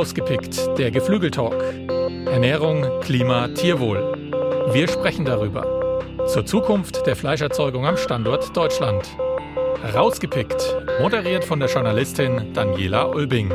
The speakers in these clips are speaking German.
Rausgepickt, der Geflügeltalk. Ernährung, Klima, Tierwohl. Wir sprechen darüber. Zur Zukunft der Fleischerzeugung am Standort Deutschland. Rausgepickt, moderiert von der Journalistin Daniela Ulbing.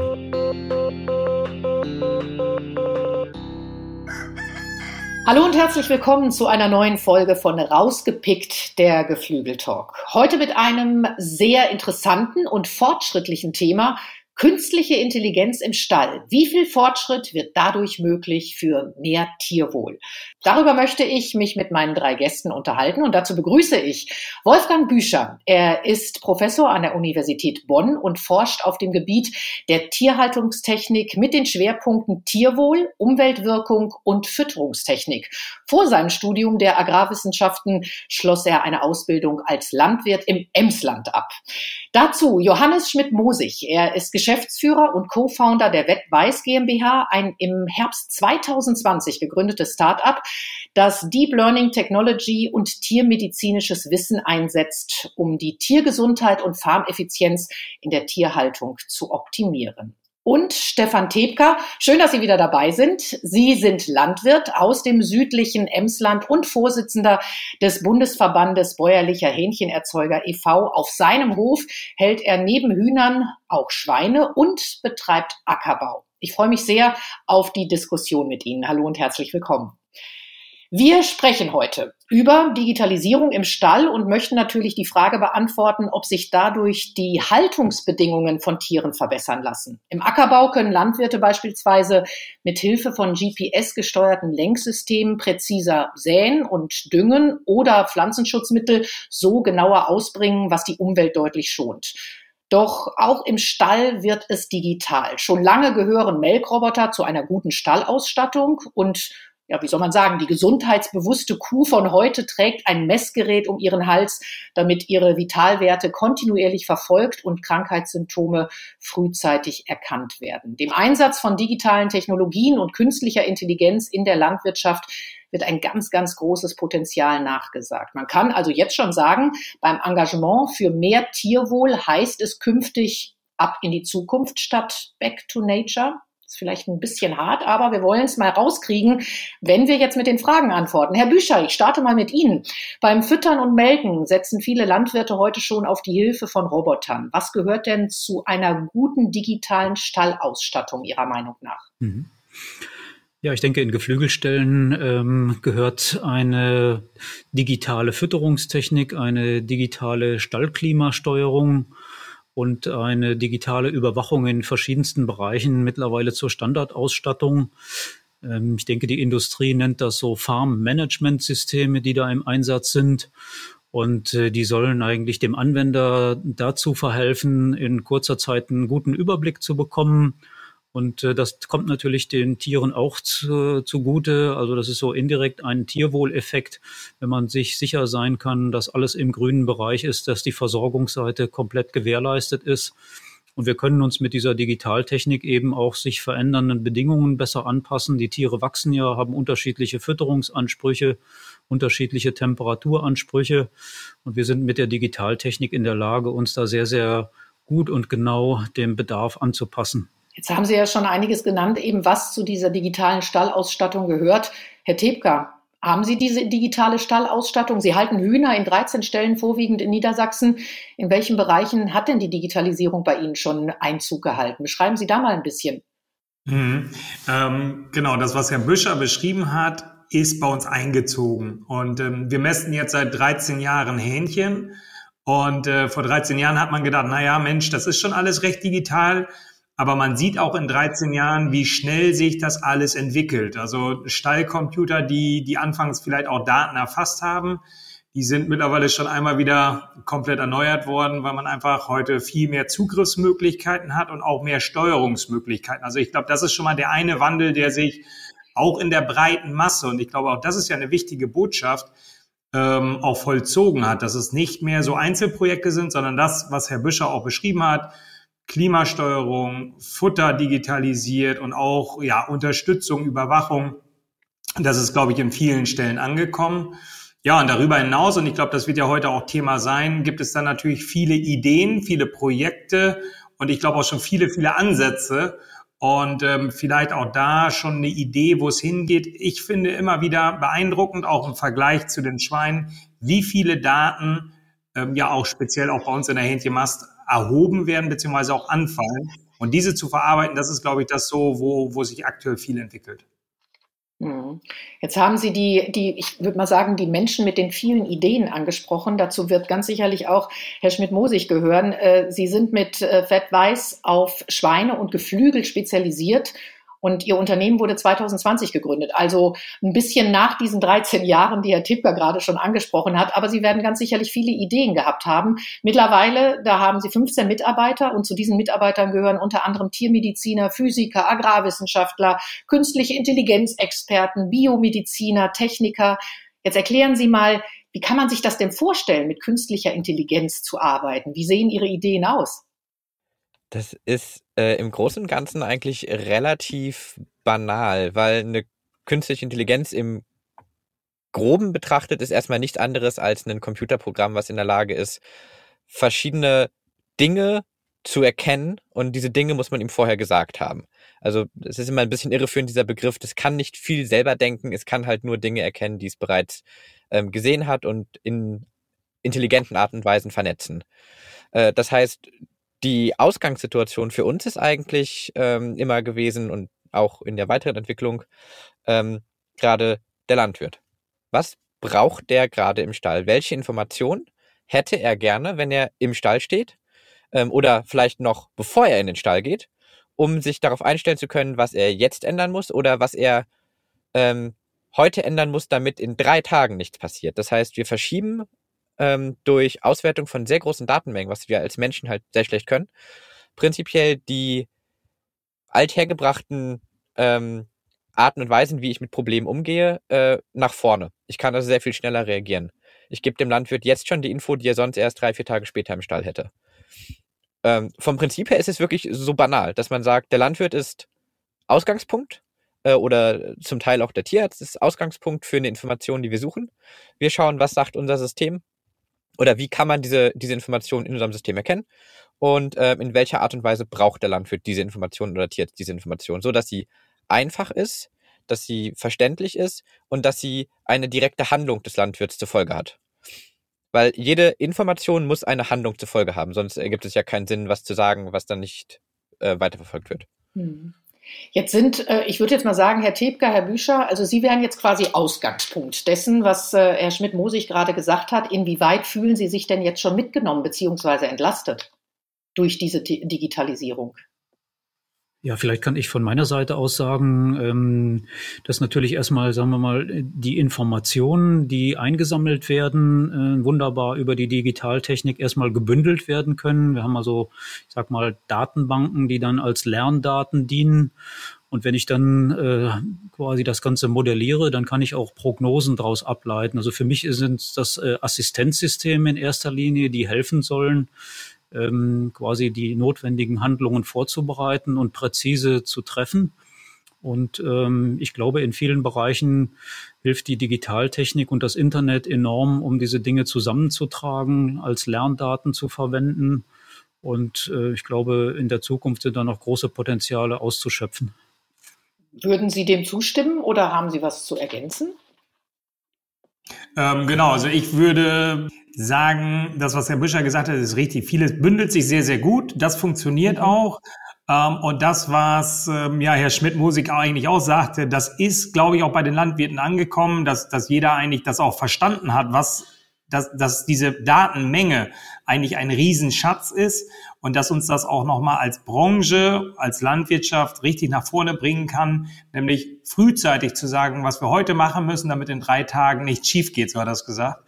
Hallo und herzlich willkommen zu einer neuen Folge von Rausgepickt, der Geflügeltalk. Heute mit einem sehr interessanten und fortschrittlichen Thema, Künstliche Intelligenz im Stall. Wie viel Fortschritt wird dadurch möglich für mehr Tierwohl? Darüber möchte ich mich mit meinen drei Gästen unterhalten und dazu begrüße ich Wolfgang Büscher. Er ist Professor an der Universität Bonn und forscht auf dem Gebiet der Tierhaltungstechnik mit den Schwerpunkten Tierwohl, Umweltwirkung und Fütterungstechnik. Vor seinem Studium der Agrarwissenschaften schloss er eine Ausbildung als Landwirt im Emsland ab. Dazu Johannes Schmidt-Mosig. Er ist Geschäftsführer und Co-Founder der Wettweiß GmbH, ein im Herbst 2020 gegründetes Start-up, das Deep Learning Technology und tiermedizinisches Wissen einsetzt, um die Tiergesundheit und Farmeffizienz in der Tierhaltung zu optimieren und Stefan Tebka. Schön, dass Sie wieder dabei sind. Sie sind Landwirt aus dem südlichen Emsland und Vorsitzender des Bundesverbandes bäuerlicher Hähnchenerzeuger e.V. Auf seinem Hof hält er neben Hühnern auch Schweine und betreibt Ackerbau. Ich freue mich sehr auf die Diskussion mit Ihnen. Hallo und herzlich willkommen. Wir sprechen heute über Digitalisierung im Stall und möchten natürlich die Frage beantworten, ob sich dadurch die Haltungsbedingungen von Tieren verbessern lassen. Im Ackerbau können Landwirte beispielsweise mit Hilfe von GPS gesteuerten Lenksystemen präziser säen und düngen oder Pflanzenschutzmittel so genauer ausbringen, was die Umwelt deutlich schont. Doch auch im Stall wird es digital. Schon lange gehören Melkroboter zu einer guten Stallausstattung und ja, wie soll man sagen, die gesundheitsbewusste Kuh von heute trägt ein Messgerät um ihren Hals, damit ihre Vitalwerte kontinuierlich verfolgt und Krankheitssymptome frühzeitig erkannt werden. Dem Einsatz von digitalen Technologien und künstlicher Intelligenz in der Landwirtschaft wird ein ganz, ganz großes Potenzial nachgesagt. Man kann also jetzt schon sagen, beim Engagement für mehr Tierwohl heißt es künftig ab in die Zukunft statt back to nature. Ist vielleicht ein bisschen hart, aber wir wollen es mal rauskriegen, wenn wir jetzt mit den Fragen antworten. Herr Büscher, ich starte mal mit Ihnen. Beim Füttern und Melken setzen viele Landwirte heute schon auf die Hilfe von Robotern. Was gehört denn zu einer guten digitalen Stallausstattung Ihrer Meinung nach? Mhm. Ja, ich denke, in Geflügelstellen ähm, gehört eine digitale Fütterungstechnik, eine digitale Stallklimasteuerung und eine digitale Überwachung in verschiedensten Bereichen mittlerweile zur Standardausstattung. Ähm, ich denke, die Industrie nennt das so Farm-Management-Systeme, die da im Einsatz sind. Und äh, die sollen eigentlich dem Anwender dazu verhelfen, in kurzer Zeit einen guten Überblick zu bekommen und äh, das kommt natürlich den Tieren auch zu, zugute. Also das ist so indirekt ein Tierwohleffekt, wenn man sich sicher sein kann, dass alles im grünen Bereich ist, dass die Versorgungsseite komplett gewährleistet ist. Und wir können uns mit dieser Digitaltechnik eben auch sich verändernden Bedingungen besser anpassen. Die Tiere wachsen ja, haben unterschiedliche Fütterungsansprüche, unterschiedliche Temperaturansprüche. Und wir sind mit der Digitaltechnik in der Lage, uns da sehr, sehr gut und genau dem Bedarf anzupassen. Jetzt haben Sie ja schon einiges genannt, eben was zu dieser digitalen Stallausstattung gehört. Herr Tebka, haben Sie diese digitale Stallausstattung? Sie halten Hühner in 13 Stellen vorwiegend in Niedersachsen. In welchen Bereichen hat denn die Digitalisierung bei Ihnen schon Einzug gehalten? Beschreiben Sie da mal ein bisschen. Mhm. Ähm, genau, das, was Herr Büscher beschrieben hat, ist bei uns eingezogen. Und ähm, wir messen jetzt seit 13 Jahren Hähnchen. Und äh, vor 13 Jahren hat man gedacht, na ja, Mensch, das ist schon alles recht digital. Aber man sieht auch in 13 Jahren, wie schnell sich das alles entwickelt. Also Stallcomputer, die, die anfangs vielleicht auch Daten erfasst haben, die sind mittlerweile schon einmal wieder komplett erneuert worden, weil man einfach heute viel mehr Zugriffsmöglichkeiten hat und auch mehr Steuerungsmöglichkeiten. Also ich glaube, das ist schon mal der eine Wandel, der sich auch in der breiten Masse, und ich glaube auch das ist ja eine wichtige Botschaft, ähm, auch vollzogen hat, dass es nicht mehr so Einzelprojekte sind, sondern das, was Herr Büscher auch beschrieben hat, Klimasteuerung, Futter digitalisiert und auch ja, Unterstützung, Überwachung. Das ist, glaube ich, in vielen Stellen angekommen. Ja, und darüber hinaus, und ich glaube, das wird ja heute auch Thema sein, gibt es dann natürlich viele Ideen, viele Projekte und ich glaube auch schon viele, viele Ansätze, und ähm, vielleicht auch da schon eine Idee, wo es hingeht. Ich finde immer wieder beeindruckend, auch im Vergleich zu den Schweinen, wie viele Daten ähm, ja auch speziell auch bei uns in der Hähnchenmast erhoben werden, beziehungsweise auch anfallen. Und diese zu verarbeiten, das ist, glaube ich, das so, wo, wo sich aktuell viel entwickelt. Mhm. Jetzt haben Sie die, die, ich würde mal sagen, die Menschen mit den vielen Ideen angesprochen. Dazu wird ganz sicherlich auch Herr Schmidt-Mosig gehören. Äh, Sie sind mit äh, Fett Weiß auf Schweine und Geflügel spezialisiert und ihr Unternehmen wurde 2020 gegründet, also ein bisschen nach diesen 13 Jahren, die Herr Tippker gerade schon angesprochen hat. Aber Sie werden ganz sicherlich viele Ideen gehabt haben. Mittlerweile, da haben Sie 15 Mitarbeiter und zu diesen Mitarbeitern gehören unter anderem Tiermediziner, Physiker, Agrarwissenschaftler, künstliche Intelligenzexperten, Biomediziner, Techniker. Jetzt erklären Sie mal, wie kann man sich das denn vorstellen, mit künstlicher Intelligenz zu arbeiten? Wie sehen Ihre Ideen aus? Das ist äh, im Großen und Ganzen eigentlich relativ banal, weil eine künstliche Intelligenz im Groben betrachtet ist erstmal nichts anderes als ein Computerprogramm, was in der Lage ist, verschiedene Dinge zu erkennen und diese Dinge muss man ihm vorher gesagt haben. Also es ist immer ein bisschen irreführend, dieser Begriff. Das kann nicht viel selber denken, es kann halt nur Dinge erkennen, die es bereits ähm, gesehen hat und in intelligenten Art und Weisen vernetzen. Äh, das heißt, die Ausgangssituation für uns ist eigentlich ähm, immer gewesen und auch in der weiteren Entwicklung ähm, gerade der Landwirt. Was braucht der gerade im Stall? Welche Informationen hätte er gerne, wenn er im Stall steht ähm, oder vielleicht noch bevor er in den Stall geht, um sich darauf einstellen zu können, was er jetzt ändern muss oder was er ähm, heute ändern muss, damit in drei Tagen nichts passiert. Das heißt, wir verschieben ähm, durch Auswertung von sehr großen Datenmengen, was wir als Menschen halt sehr schlecht können, prinzipiell die althergebrachten ähm, Arten und Weisen, wie ich mit Problemen umgehe, äh, nach vorne. Ich kann also sehr viel schneller reagieren. Ich gebe dem Landwirt jetzt schon die Info, die er sonst erst drei, vier Tage später im Stall hätte. Ähm, vom Prinzip her ist es wirklich so banal, dass man sagt, der Landwirt ist Ausgangspunkt äh, oder zum Teil auch der Tierarzt ist Ausgangspunkt für eine Information, die wir suchen. Wir schauen, was sagt unser System oder wie kann man diese, diese Informationen in unserem System erkennen und äh, in welcher Art und Weise braucht der Landwirt diese Informationen oder Tierarzt diese Informationen, so dass sie einfach ist, dass sie verständlich ist und dass sie eine direkte Handlung des Landwirts zur Folge hat. Weil jede Information muss eine Handlung zur Folge haben, sonst ergibt es ja keinen Sinn, was zu sagen, was dann nicht äh, weiterverfolgt wird. Hm. Jetzt sind, äh, ich würde jetzt mal sagen, Herr Tebker, Herr Büscher, also Sie wären jetzt quasi Ausgangspunkt dessen, was äh, Herr Schmidt-Mosig gerade gesagt hat. Inwieweit fühlen Sie sich denn jetzt schon mitgenommen bzw. entlastet durch diese Digitalisierung? Ja, vielleicht kann ich von meiner Seite aus sagen, ähm, dass natürlich erstmal, sagen wir mal, die Informationen, die eingesammelt werden, äh, wunderbar über die Digitaltechnik erstmal gebündelt werden können. Wir haben also, ich sag mal, Datenbanken, die dann als Lerndaten dienen. Und wenn ich dann äh, quasi das Ganze modelliere, dann kann ich auch Prognosen daraus ableiten. Also für mich sind das äh, Assistenzsysteme in erster Linie, die helfen sollen, ähm, quasi die notwendigen Handlungen vorzubereiten und präzise zu treffen. Und ähm, ich glaube, in vielen Bereichen hilft die Digitaltechnik und das Internet enorm, um diese Dinge zusammenzutragen, als Lerndaten zu verwenden. Und äh, ich glaube, in der Zukunft sind da noch große Potenziale auszuschöpfen. Würden Sie dem zustimmen oder haben Sie was zu ergänzen? Ähm, genau, also ich würde sagen, das, was Herr Büscher gesagt hat, ist richtig. Vieles bündelt sich sehr, sehr gut. Das funktioniert mhm. auch. Ähm, und das, was ähm, ja Herr Schmidt-Musik eigentlich auch sagte, das ist, glaube ich, auch bei den Landwirten angekommen, dass, dass jeder eigentlich das auch verstanden hat, was dass, dass diese Datenmenge eigentlich ein Riesenschatz ist und dass uns das auch nochmal als Branche, als Landwirtschaft richtig nach vorne bringen kann, nämlich frühzeitig zu sagen, was wir heute machen müssen, damit in drei Tagen nichts schief geht, so hat es gesagt.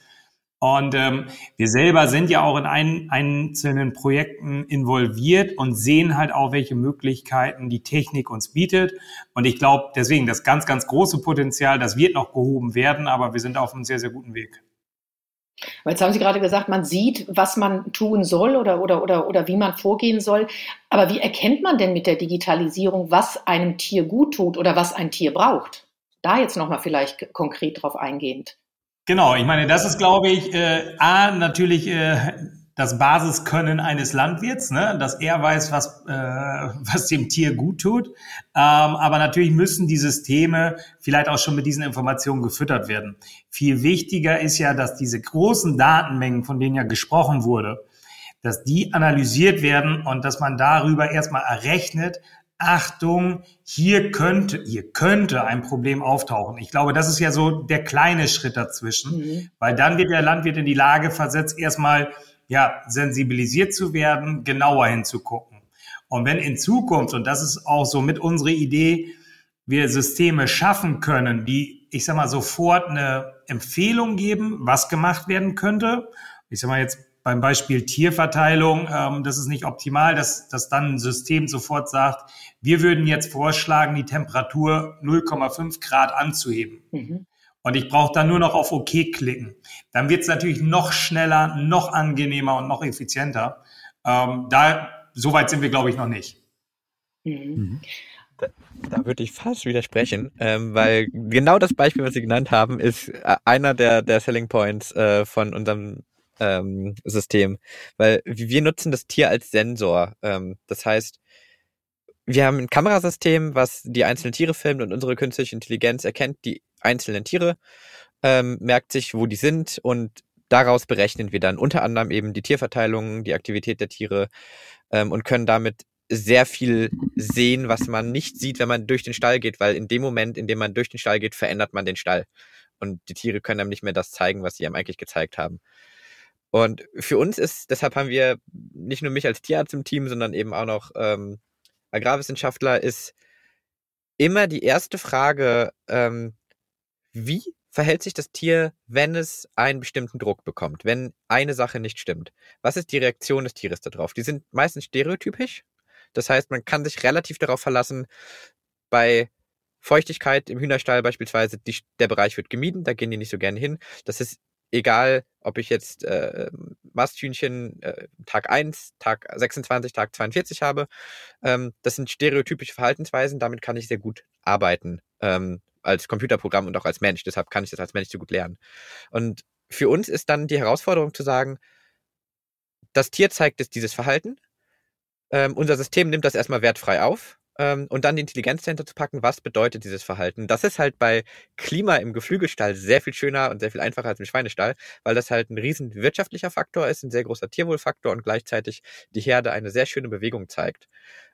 Und ähm, wir selber sind ja auch in ein, einzelnen Projekten involviert und sehen halt auch, welche Möglichkeiten die Technik uns bietet. Und ich glaube, deswegen das ganz, ganz große Potenzial, das wird noch gehoben werden, aber wir sind auf einem sehr, sehr guten Weg. Aber jetzt haben Sie gerade gesagt, man sieht, was man tun soll oder, oder, oder, oder wie man vorgehen soll. Aber wie erkennt man denn mit der Digitalisierung, was einem Tier gut tut oder was ein Tier braucht? Da jetzt nochmal vielleicht konkret drauf eingehend. Genau, ich meine, das ist, glaube ich, äh, A, natürlich äh, das Basiskönnen eines Landwirts, ne? dass er weiß, was, äh, was dem Tier gut tut. Ähm, aber natürlich müssen die Systeme vielleicht auch schon mit diesen Informationen gefüttert werden. Viel wichtiger ist ja, dass diese großen Datenmengen, von denen ja gesprochen wurde, dass die analysiert werden und dass man darüber erstmal errechnet, Achtung, hier könnte, hier könnte ein Problem auftauchen. Ich glaube, das ist ja so der kleine Schritt dazwischen, mhm. weil dann wird der Landwirt in die Lage versetzt, erstmal ja, sensibilisiert zu werden, genauer hinzugucken. Und wenn in Zukunft, und das ist auch so mit unsere Idee, wir Systeme schaffen können, die, ich sag mal, sofort eine Empfehlung geben, was gemacht werden könnte. Ich sag mal jetzt beim Beispiel Tierverteilung, ähm, das ist nicht optimal, dass, dass dann ein System sofort sagt, wir würden jetzt vorschlagen, die Temperatur 0,5 Grad anzuheben. Mhm. Und ich brauche dann nur noch auf OK klicken. Dann wird es natürlich noch schneller, noch angenehmer und noch effizienter. Ähm, da, so weit sind wir, glaube ich, noch nicht. Mhm. mhm. Da, da, würde ich fast widersprechen, ähm, weil genau das Beispiel, was Sie genannt haben, ist äh, einer der, der Selling Points äh, von unserem ähm, System, weil wir nutzen das Tier als Sensor. Ähm, das heißt, wir haben ein Kamerasystem, was die einzelnen Tiere filmt und unsere künstliche Intelligenz erkennt die einzelnen Tiere, ähm, merkt sich, wo die sind und daraus berechnen wir dann unter anderem eben die Tierverteilung, die Aktivität der Tiere ähm, und können damit sehr viel sehen, was man nicht sieht, wenn man durch den Stall geht, weil in dem Moment, in dem man durch den Stall geht, verändert man den Stall. Und die Tiere können einem nicht mehr das zeigen, was sie einem eigentlich gezeigt haben. Und für uns ist, deshalb haben wir nicht nur mich als Tierarzt im Team, sondern eben auch noch ähm, Agrarwissenschaftler, ist immer die erste Frage, ähm, wie verhält sich das Tier, wenn es einen bestimmten Druck bekommt, wenn eine Sache nicht stimmt? Was ist die Reaktion des Tieres darauf? Die sind meistens stereotypisch. Das heißt, man kann sich relativ darauf verlassen, bei Feuchtigkeit im Hühnerstall beispielsweise, die, der Bereich wird gemieden, da gehen die nicht so gerne hin. Das ist egal, ob ich jetzt äh, Masthühnchen äh, Tag 1, Tag 26, Tag 42 habe. Ähm, das sind stereotypische Verhaltensweisen, damit kann ich sehr gut arbeiten ähm, als Computerprogramm und auch als Mensch. Deshalb kann ich das als Mensch so gut lernen. Und für uns ist dann die Herausforderung zu sagen, das Tier zeigt jetzt dieses Verhalten. Ähm, unser System nimmt das erstmal wertfrei auf ähm, und dann die Intelligenz dahinter zu packen, was bedeutet dieses Verhalten. Das ist halt bei Klima im Geflügelstall sehr viel schöner und sehr viel einfacher als im Schweinestall, weil das halt ein riesen wirtschaftlicher Faktor ist, ein sehr großer Tierwohlfaktor und gleichzeitig die Herde eine sehr schöne Bewegung zeigt.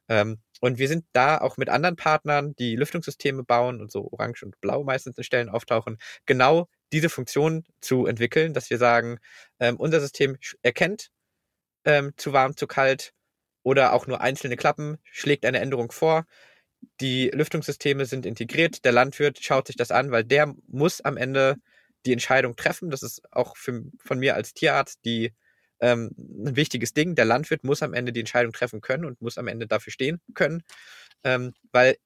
Ähm, und wir sind da auch mit anderen Partnern, die Lüftungssysteme bauen und so orange und blau meistens in Stellen auftauchen, genau diese Funktion zu entwickeln, dass wir sagen, ähm, unser System erkennt ähm, zu warm, zu kalt, oder auch nur einzelne Klappen, schlägt eine Änderung vor. Die Lüftungssysteme sind integriert. Der Landwirt schaut sich das an, weil der muss am Ende die Entscheidung treffen. Das ist auch für, von mir als Tierarzt die, ähm, ein wichtiges Ding. Der Landwirt muss am Ende die Entscheidung treffen können und muss am Ende dafür stehen können, ähm, weil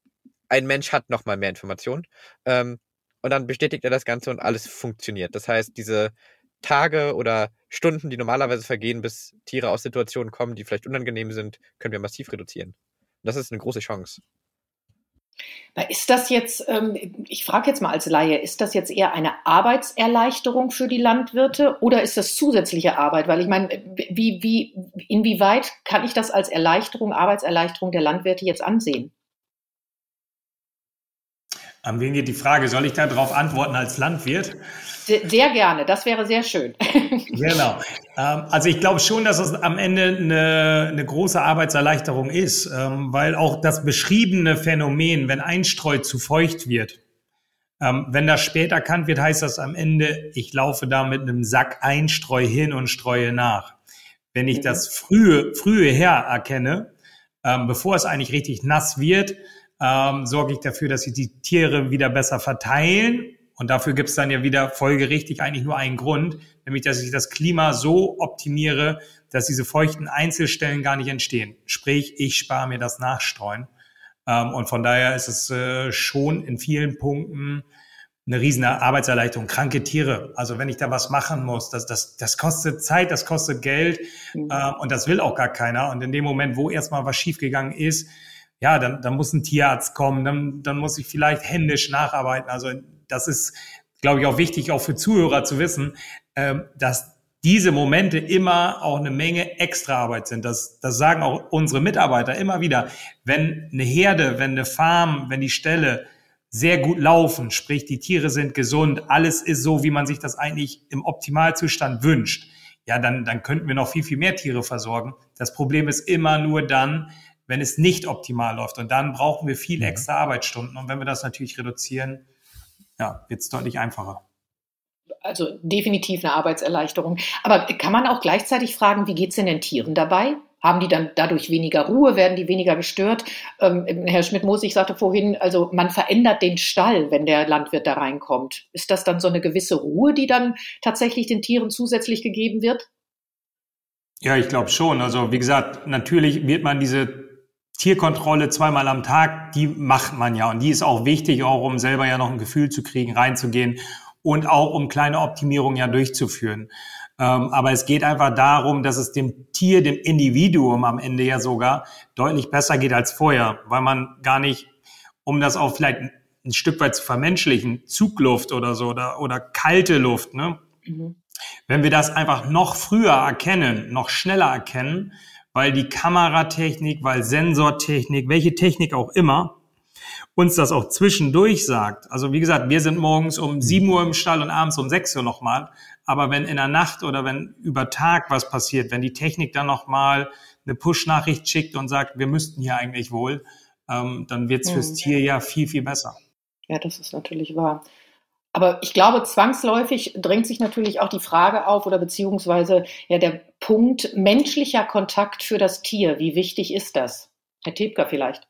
ein Mensch hat nochmal mehr Informationen. Ähm, und dann bestätigt er das Ganze und alles funktioniert. Das heißt, diese Tage oder Stunden, die normalerweise vergehen, bis Tiere aus Situationen kommen, die vielleicht unangenehm sind, können wir massiv reduzieren. das ist eine große Chance. Ist das jetzt, ähm, ich frage jetzt mal als Laie, ist das jetzt eher eine Arbeitserleichterung für die Landwirte oder ist das zusätzliche Arbeit? Weil ich meine, wie, wie, inwieweit kann ich das als Erleichterung, Arbeitserleichterung der Landwirte jetzt ansehen? An wen geht die Frage? Soll ich darauf antworten als Landwirt? Sehr gerne, das wäre sehr schön. genau. Ähm, also ich glaube schon, dass es am Ende eine, eine große Arbeitserleichterung ist, ähm, weil auch das beschriebene Phänomen, wenn Einstreu zu feucht wird, ähm, wenn das spät erkannt wird, heißt das am Ende, ich laufe da mit einem Sack Einstreu hin und streue nach. Wenn ich mhm. das frühe, frühe her erkenne, bevor es eigentlich richtig nass wird, sorge ich dafür, dass sich die Tiere wieder besser verteilen und dafür gibt es dann ja wieder folgerichtig eigentlich nur einen Grund, nämlich dass ich das Klima so optimiere, dass diese feuchten Einzelstellen gar nicht entstehen. Sprich, ich spare mir das Nachstreuen. Ähm, und von daher ist es äh, schon in vielen Punkten eine riesen Arbeitserleichterung. Kranke Tiere, also wenn ich da was machen muss, das, das, das kostet Zeit, das kostet Geld mhm. äh, und das will auch gar keiner. Und in dem Moment, wo erstmal was schiefgegangen ist, ja, dann, dann muss ein Tierarzt kommen, dann, dann muss ich vielleicht händisch nacharbeiten. Also das ist, glaube ich, auch wichtig, auch für Zuhörer zu wissen, äh, dass diese Momente immer auch eine Menge Extraarbeit sind. Das, das sagen auch unsere Mitarbeiter immer wieder. Wenn eine Herde, wenn eine Farm, wenn die Ställe sehr gut laufen, sprich die Tiere sind gesund, alles ist so, wie man sich das eigentlich im Optimalzustand wünscht, ja, dann, dann könnten wir noch viel, viel mehr Tiere versorgen. Das Problem ist immer nur dann, wenn es nicht optimal läuft. Und dann brauchen wir viel mhm. extra Arbeitsstunden. Und wenn wir das natürlich reduzieren, ja, wird es deutlich einfacher. Also definitiv eine Arbeitserleichterung. Aber kann man auch gleichzeitig fragen, wie geht es denn den Tieren dabei? Haben die dann dadurch weniger Ruhe? Werden die weniger gestört? Ähm, Herr Schmidt-Moos, ich sagte vorhin, also man verändert den Stall, wenn der Landwirt da reinkommt. Ist das dann so eine gewisse Ruhe, die dann tatsächlich den Tieren zusätzlich gegeben wird? Ja, ich glaube schon. Also wie gesagt, natürlich wird man diese Tierkontrolle zweimal am Tag, die macht man ja. Und die ist auch wichtig, auch um selber ja noch ein Gefühl zu kriegen, reinzugehen und auch um kleine Optimierungen ja durchzuführen. Ähm, aber es geht einfach darum, dass es dem Tier, dem Individuum am Ende ja sogar deutlich besser geht als vorher, weil man gar nicht, um das auch vielleicht ein Stück weit zu vermenschlichen, Zugluft oder so oder, oder kalte Luft, ne? Mhm. Wenn wir das einfach noch früher erkennen, noch schneller erkennen, weil die Kameratechnik, weil Sensortechnik, welche Technik auch immer, uns das auch zwischendurch sagt. Also wie gesagt, wir sind morgens um 7 Uhr im Stall und abends um 6 Uhr nochmal. Aber wenn in der Nacht oder wenn über Tag was passiert, wenn die Technik dann nochmal eine Push-Nachricht schickt und sagt, wir müssten hier eigentlich wohl, ähm, dann wird es fürs mhm. Tier ja viel, viel besser. Ja, das ist natürlich wahr. Aber ich glaube, zwangsläufig drängt sich natürlich auch die Frage auf oder beziehungsweise ja der Punkt menschlicher Kontakt für das Tier. Wie wichtig ist das? Herr Tebka vielleicht.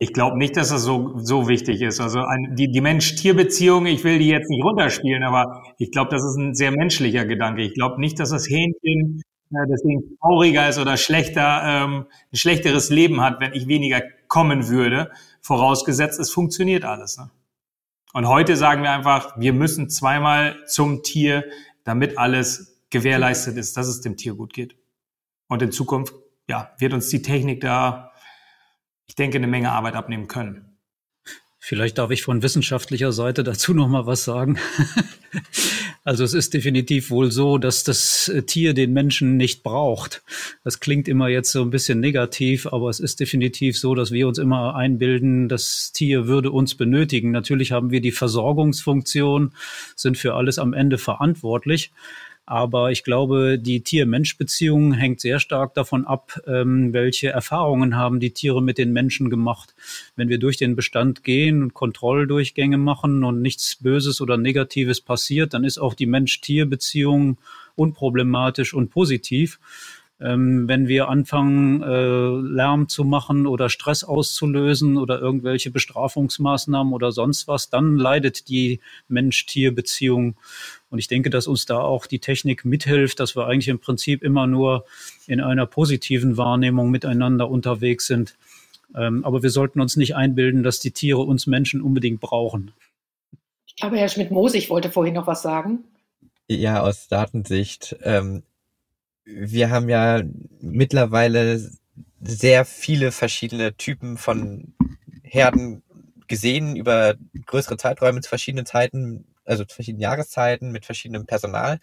Ich glaube nicht, dass das so, so wichtig ist. Also ein, die, die Mensch-Tier-Beziehung, ich will die jetzt nicht runterspielen, aber ich glaube, das ist ein sehr menschlicher Gedanke. Ich glaube nicht, dass das Hähnchen äh, deswegen trauriger ist oder schlechter, ähm, ein schlechteres Leben hat, wenn ich weniger kommen würde, vorausgesetzt, es funktioniert alles. Ne? Und heute sagen wir einfach, wir müssen zweimal zum Tier, damit alles gewährleistet ist, dass es dem Tier gut geht. Und in Zukunft, ja, wird uns die Technik da ich denke, eine Menge Arbeit abnehmen können. Vielleicht darf ich von wissenschaftlicher Seite dazu noch mal was sagen. Also es ist definitiv wohl so, dass das äh, Tier den Menschen nicht braucht. Das klingt immer jetzt so ein bisschen negativ, aber es ist definitiv so, dass wir uns immer einbilden, das Tier würde uns benötigen. Natürlich haben wir die Versorgungsfunktion, sind für alles am Ende verantwortlich. Aber ich glaube, die Tier-Mensch-Beziehung hängt sehr stark davon ab, ähm, welche Erfahrungen haben die Tiere mit den Menschen gemacht. Wenn wir durch den Bestand gehen und Kontrolldurchgänge machen und nichts Böses oder Negatives passiert, dann ist auch die Mensch-Tier-Beziehung unproblematisch und positiv. Ähm, wenn wir anfangen, äh, Lärm zu machen oder Stress auszulösen oder irgendwelche Bestrafungsmaßnahmen oder sonst was, dann leidet die Mensch-Tier-Beziehung. Und ich denke, dass uns da auch die Technik mithilft, dass wir eigentlich im Prinzip immer nur in einer positiven Wahrnehmung miteinander unterwegs sind. Ähm, aber wir sollten uns nicht einbilden, dass die Tiere uns Menschen unbedingt brauchen. Ich glaube, Herr Schmidt-Moos, ich wollte vorhin noch was sagen. Ja, aus Datensicht. Ähm, wir haben ja mittlerweile sehr viele verschiedene Typen von Herden gesehen über größere Zeiträume zu verschiedenen Zeiten, also zu verschiedenen Jahreszeiten mit verschiedenem Personal.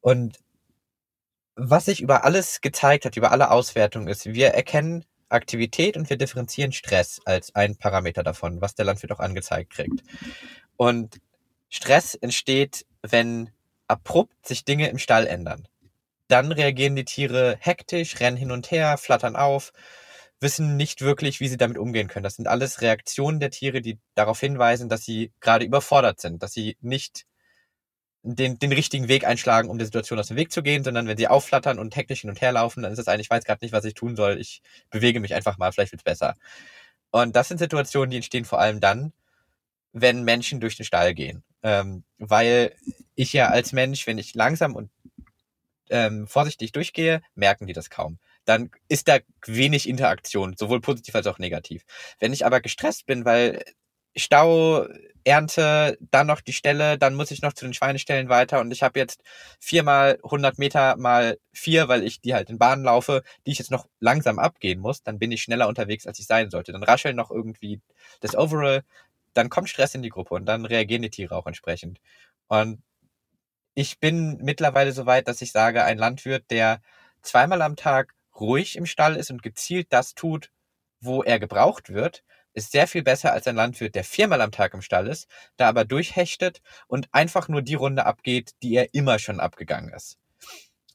Und was sich über alles gezeigt hat, über alle Auswertungen ist, wir erkennen Aktivität und wir differenzieren Stress als ein Parameter davon, was der Landwirt auch angezeigt kriegt. Und Stress entsteht, wenn abrupt sich Dinge im Stall ändern. Dann reagieren die Tiere hektisch, rennen hin und her, flattern auf, wissen nicht wirklich, wie sie damit umgehen können. Das sind alles Reaktionen der Tiere, die darauf hinweisen, dass sie gerade überfordert sind, dass sie nicht den, den richtigen Weg einschlagen, um der Situation aus dem Weg zu gehen, sondern wenn sie aufflattern und hektisch hin und her laufen, dann ist das eigentlich, ich weiß gerade nicht, was ich tun soll, ich bewege mich einfach mal, vielleicht wird's besser. Und das sind Situationen, die entstehen vor allem dann, wenn Menschen durch den Stall gehen. Ähm, weil ich ja als Mensch, wenn ich langsam und ähm, vorsichtig durchgehe, merken die das kaum. Dann ist da wenig Interaktion, sowohl positiv als auch negativ. Wenn ich aber gestresst bin, weil Stau, Ernte, dann noch die Stelle, dann muss ich noch zu den Schweinestellen weiter und ich habe jetzt viermal 100 Meter mal vier, weil ich die halt in Bahnen laufe, die ich jetzt noch langsam abgehen muss, dann bin ich schneller unterwegs, als ich sein sollte. Dann rascheln noch irgendwie das Overall, dann kommt Stress in die Gruppe und dann reagieren die Tiere auch entsprechend. Und ich bin mittlerweile so weit, dass ich sage, ein Landwirt, der zweimal am Tag ruhig im Stall ist und gezielt das tut, wo er gebraucht wird, ist sehr viel besser als ein Landwirt, der viermal am Tag im Stall ist, da aber durchhechtet und einfach nur die Runde abgeht, die er immer schon abgegangen ist.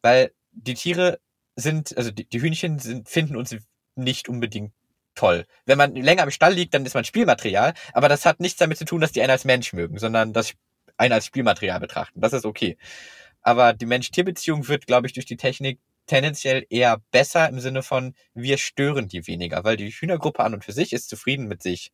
Weil die Tiere sind, also die, Hühnchen sind, finden uns nicht unbedingt toll. Wenn man länger im Stall liegt, dann ist man Spielmaterial, aber das hat nichts damit zu tun, dass die einen als Mensch mögen, sondern dass einen als Spielmaterial betrachten. Das ist okay. Aber die Mensch-Tier-Beziehung wird, glaube ich, durch die Technik tendenziell eher besser im Sinne von, wir stören die weniger, weil die Hühnergruppe an und für sich ist zufrieden mit sich.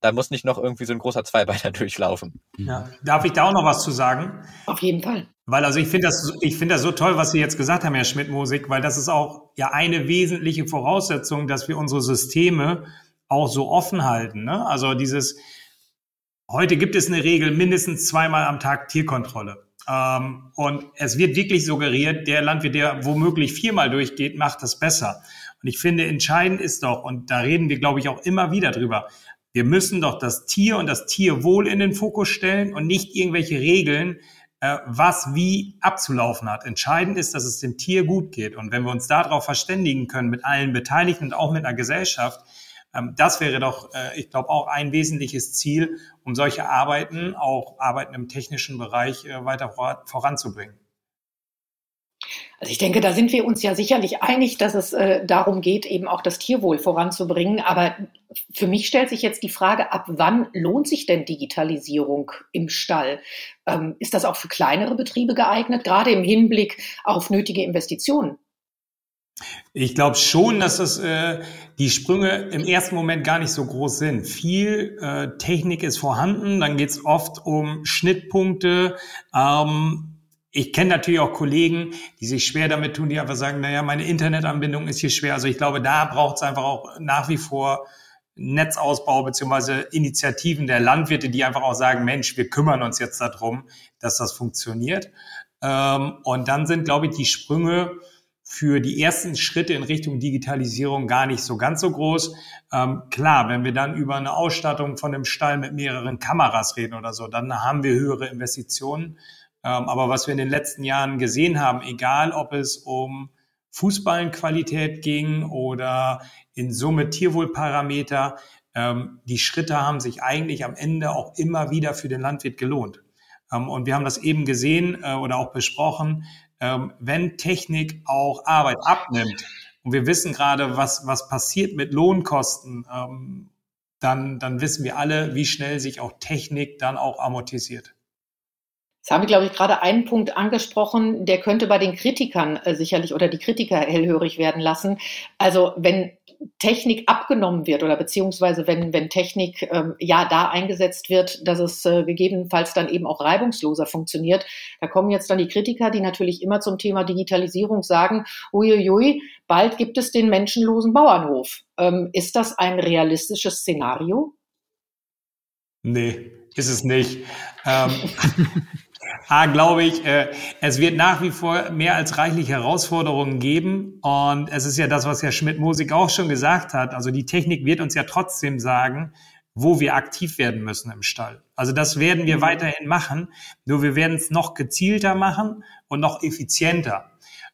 Da muss nicht noch irgendwie so ein großer Zweibeiner durchlaufen. Ja. Darf ich da auch noch was zu sagen? Auf jeden Fall. Weil also ich finde das, ich finde das so toll, was Sie jetzt gesagt haben, Herr Schmidt-Musik, weil das ist auch ja eine wesentliche Voraussetzung, dass wir unsere Systeme auch so offen halten. Ne? Also dieses, heute gibt es eine Regel, mindestens zweimal am Tag Tierkontrolle. Ähm, und es wird wirklich suggeriert, der Landwirt, der womöglich viermal durchgeht, macht das besser. Und ich finde, entscheidend ist doch, und da reden wir, glaube ich, auch immer wieder drüber, wir müssen doch das Tier und das Tierwohl in den Fokus stellen und nicht irgendwelche Regeln, äh, was wie abzulaufen hat. Entscheidend ist, dass es dem Tier gut geht. Und wenn wir uns darauf verständigen können, mit allen Beteiligten und auch mit einer Gesellschaft, das wäre doch, äh, ich glaube, auch ein wesentliches Ziel, um solche Arbeiten, auch Arbeiten im technischen Bereich, äh, weiter voranzubringen. Also ich denke, da sind wir uns ja sicherlich einig, dass es äh, darum geht, eben auch das Tierwohl voranzubringen. Aber für mich stellt sich jetzt die Frage, ab wann lohnt sich denn Digitalisierung im Stall? Ähm, ist das auch für kleinere Betriebe geeignet, gerade im Hinblick auf nötige Investitionen? Ich glaube schon, dass das, äh, die Sprünge im ersten Moment gar nicht so groß sind. Viel äh, Technik ist vorhanden, dann geht es oft um Schnittpunkte. Ähm, ich kenne natürlich auch Kollegen, die sich schwer damit tun, die einfach sagen, naja, meine Internetanbindung ist hier schwer. Also ich glaube, da braucht es einfach auch nach wie vor Netzausbau beziehungsweise Initiativen der Landwirte, die einfach auch sagen, Mensch, wir kümmern uns jetzt darum, dass das funktioniert. Ähm, und dann sind, glaube ich, die Sprünge für die ersten Schritte in Richtung Digitalisierung gar nicht so ganz so groß. Ähm, klar, wenn wir dann über eine Ausstattung von einem Stall mit mehreren Kameras reden oder so, dann haben wir höhere Investitionen. Ähm, aber was wir in den letzten Jahren gesehen haben, egal ob es um Fußballenqualität ging oder in Summe Tierwohlparameter, ähm, die Schritte haben sich eigentlich am Ende auch immer wieder für den Landwirt gelohnt. Ähm, und wir haben das eben gesehen äh, oder auch besprochen, ähm, wenn Technik auch Arbeit abnimmt und wir wissen gerade, was, was passiert mit Lohnkosten, ähm, dann, dann wissen wir alle, wie schnell sich auch Technik dann auch amortisiert. Jetzt haben wir, glaube ich, gerade einen Punkt angesprochen, der könnte bei den Kritikern äh, sicherlich oder die Kritiker hellhörig werden lassen. Also wenn Technik abgenommen wird oder beziehungsweise wenn, wenn Technik ähm, ja da eingesetzt wird, dass es äh, gegebenenfalls dann eben auch reibungsloser funktioniert. Da kommen jetzt dann die Kritiker, die natürlich immer zum Thema Digitalisierung sagen, uiuiui, bald gibt es den menschenlosen Bauernhof. Ähm, ist das ein realistisches Szenario? Nee, ist es nicht. Ähm, A, glaube ich, äh, es wird nach wie vor mehr als reichlich Herausforderungen geben. Und es ist ja das, was Herr Schmidt-Musik auch schon gesagt hat. Also die Technik wird uns ja trotzdem sagen, wo wir aktiv werden müssen im Stall. Also das werden wir mhm. weiterhin machen. Nur wir werden es noch gezielter machen und noch effizienter.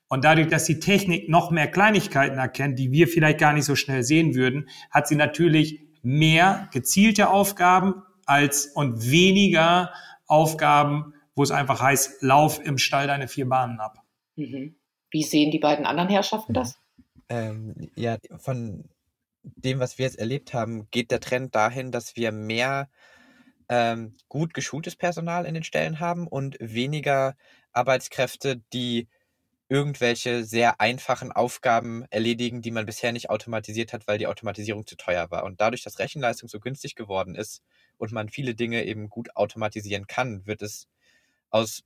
Und dadurch, dass die Technik noch mehr Kleinigkeiten erkennt, die wir vielleicht gar nicht so schnell sehen würden, hat sie natürlich mehr gezielte Aufgaben als und weniger Aufgaben, wo es einfach heißt, lauf im Stall deine vier Bahnen ab. Mhm. Wie sehen die beiden anderen Herrschaften das? Ähm, ja, von dem, was wir jetzt erlebt haben, geht der Trend dahin, dass wir mehr ähm, gut geschultes Personal in den Stellen haben und weniger Arbeitskräfte, die irgendwelche sehr einfachen Aufgaben erledigen, die man bisher nicht automatisiert hat, weil die Automatisierung zu teuer war. Und dadurch, dass Rechenleistung so günstig geworden ist und man viele Dinge eben gut automatisieren kann, wird es aus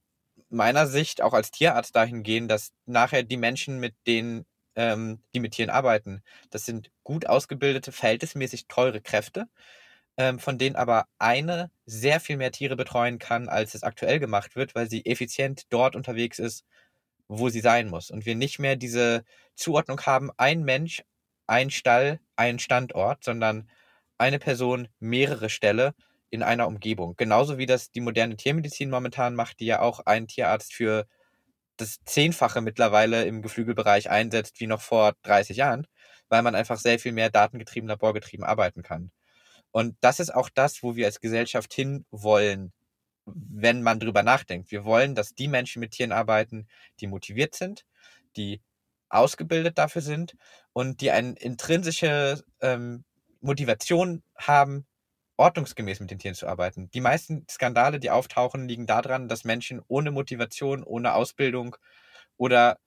meiner Sicht auch als Tierarzt dahin gehen, dass nachher die Menschen, mit denen, ähm, die mit Tieren arbeiten, das sind gut ausgebildete, verhältnismäßig teure Kräfte, ähm, von denen aber eine sehr viel mehr Tiere betreuen kann, als es aktuell gemacht wird, weil sie effizient dort unterwegs ist, wo sie sein muss. Und wir nicht mehr diese Zuordnung haben, ein Mensch, ein Stall, ein Standort, sondern eine Person, mehrere Ställe in einer Umgebung. Genauso wie das die moderne Tiermedizin momentan macht, die ja auch einen Tierarzt für das Zehnfache mittlerweile im Geflügelbereich einsetzt wie noch vor 30 Jahren, weil man einfach sehr viel mehr datengetrieben, laborgetrieben arbeiten kann. Und das ist auch das, wo wir als Gesellschaft hinwollen, wenn man drüber nachdenkt. Wir wollen, dass die Menschen mit Tieren arbeiten, die motiviert sind, die ausgebildet dafür sind und die eine intrinsische ähm, Motivation haben, ordnungsgemäß mit den Tieren zu arbeiten. Die meisten Skandale, die auftauchen, liegen daran, dass Menschen ohne Motivation, ohne Ausbildung oder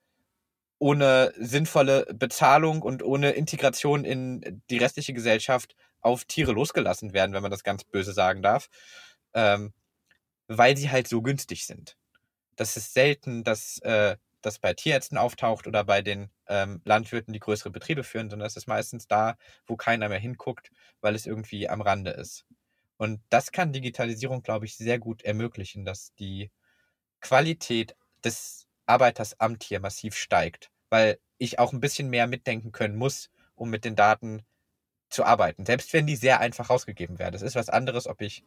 ohne sinnvolle Bezahlung und ohne Integration in die restliche Gesellschaft auf Tiere losgelassen werden, wenn man das ganz böse sagen darf, ähm, weil sie halt so günstig sind. Das ist selten, dass äh, das bei Tierärzten auftaucht oder bei den ähm, Landwirten, die größere Betriebe führen, sondern es ist meistens da, wo keiner mehr hinguckt, weil es irgendwie am Rande ist. Und das kann Digitalisierung, glaube ich, sehr gut ermöglichen, dass die Qualität des Arbeiters am Tier massiv steigt, weil ich auch ein bisschen mehr mitdenken können muss, um mit den Daten zu arbeiten, selbst wenn die sehr einfach rausgegeben werden. Es ist was anderes, ob ich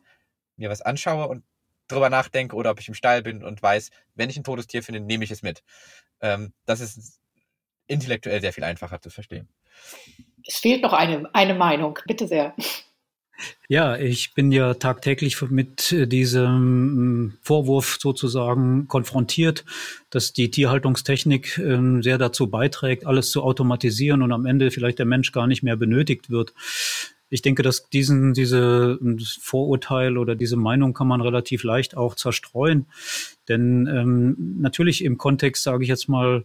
mir was anschaue und drüber nachdenke oder ob ich im Stall bin und weiß, wenn ich ein totes Tier finde, nehme ich es mit. Ähm, das ist intellektuell sehr viel einfacher zu verstehen. Es fehlt noch eine, eine Meinung, bitte sehr. Ja, ich bin ja tagtäglich mit diesem Vorwurf sozusagen konfrontiert, dass die Tierhaltungstechnik ähm, sehr dazu beiträgt, alles zu automatisieren und am Ende vielleicht der Mensch gar nicht mehr benötigt wird. Ich denke, dass diesen, diese Vorurteil oder diese Meinung kann man relativ leicht auch zerstreuen. Denn ähm, natürlich im Kontext, sage ich jetzt mal,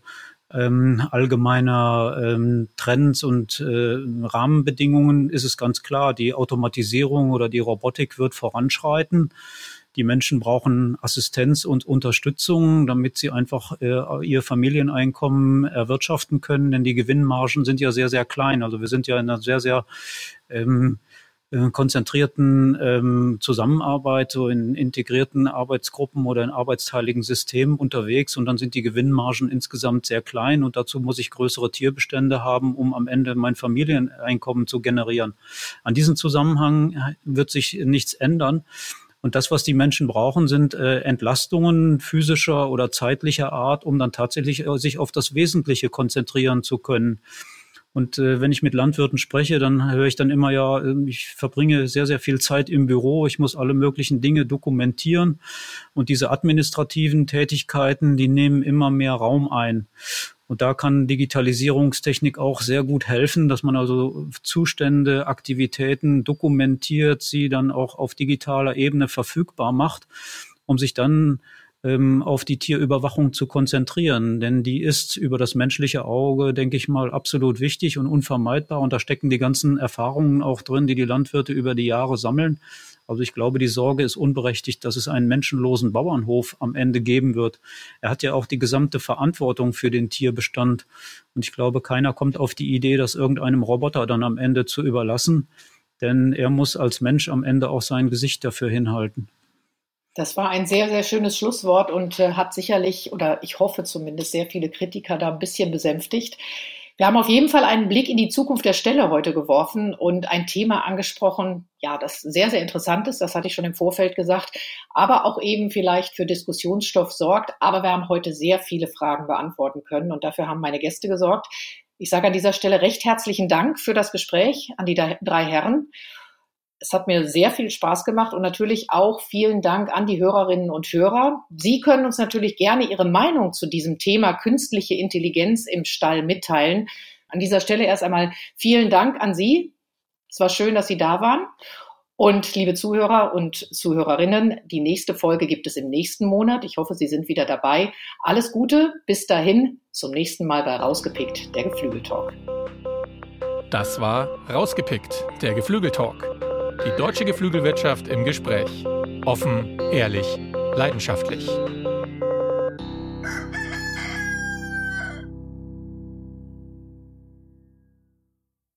ähm, allgemeiner ähm, Trends und äh, Rahmenbedingungen ist es ganz klar, die Automatisierung oder die Robotik wird voranschreiten. Die Menschen brauchen Assistenz und Unterstützung, damit sie einfach äh, ihr Familieneinkommen erwirtschaften können, denn die Gewinnmargen sind ja sehr, sehr klein. Also wir sind ja in einer sehr, sehr ähm, äh, konzentrierten ähm, Zusammenarbeit, so in integrierten Arbeitsgruppen oder in arbeitsteiligen Systemen unterwegs und dann sind die Gewinnmargen insgesamt sehr klein und dazu muss ich größere Tierbestände haben, um am Ende mein Familieneinkommen zu generieren. An diesem Zusammenhang wird sich nichts ändern. Und das, was die Menschen brauchen, sind äh, Entlastungen physischer oder zeitlicher Art, um dann tatsächlich äh, sich auf das Wesentliche konzentrieren zu können. Und äh, wenn ich mit Landwirten spreche, dann höre ich dann immer, ja, ähm, ich verbringe sehr, sehr viel Zeit im Büro, ich muss alle möglichen Dinge dokumentieren. Und diese administrativen Tätigkeiten, die nehmen immer mehr Raum ein. Und da kann Digitalisierungstechnik auch sehr gut helfen, dass man also Zustände, Aktivitäten dokumentiert, sie dann auch auf digitaler Ebene verfügbar macht, um sich dann ähm, auf die Tierüberwachung zu konzentrieren. Denn die ist über das menschliche Auge, denke ich mal, absolut wichtig und unvermeidbar. Und da stecken die ganzen Erfahrungen auch drin, die die Landwirte über die Jahre sammeln. Also ich glaube, die Sorge ist unberechtigt, dass es einen menschenlosen Bauernhof am Ende geben wird. Er hat ja auch die gesamte Verantwortung für den Tierbestand. Und ich glaube, keiner kommt auf die Idee, das irgendeinem Roboter dann am Ende zu überlassen. Denn er muss als Mensch am Ende auch sein Gesicht dafür hinhalten. Das war ein sehr, sehr schönes Schlusswort und äh, hat sicherlich, oder ich hoffe zumindest, sehr viele Kritiker da ein bisschen besänftigt. Wir haben auf jeden Fall einen Blick in die Zukunft der Stelle heute geworfen und ein Thema angesprochen, ja, das sehr, sehr interessant ist, das hatte ich schon im Vorfeld gesagt, aber auch eben vielleicht für Diskussionsstoff sorgt. Aber wir haben heute sehr viele Fragen beantworten können und dafür haben meine Gäste gesorgt. Ich sage an dieser Stelle recht herzlichen Dank für das Gespräch an die drei Herren. Es hat mir sehr viel Spaß gemacht und natürlich auch vielen Dank an die Hörerinnen und Hörer. Sie können uns natürlich gerne Ihre Meinung zu diesem Thema künstliche Intelligenz im Stall mitteilen. An dieser Stelle erst einmal vielen Dank an Sie. Es war schön, dass Sie da waren. Und liebe Zuhörer und Zuhörerinnen, die nächste Folge gibt es im nächsten Monat. Ich hoffe, Sie sind wieder dabei. Alles Gute, bis dahin, zum nächsten Mal bei Rausgepickt, der Geflügeltalk. Das war Rausgepickt, der Geflügeltalk. Die deutsche Geflügelwirtschaft im Gespräch. Offen, ehrlich, leidenschaftlich.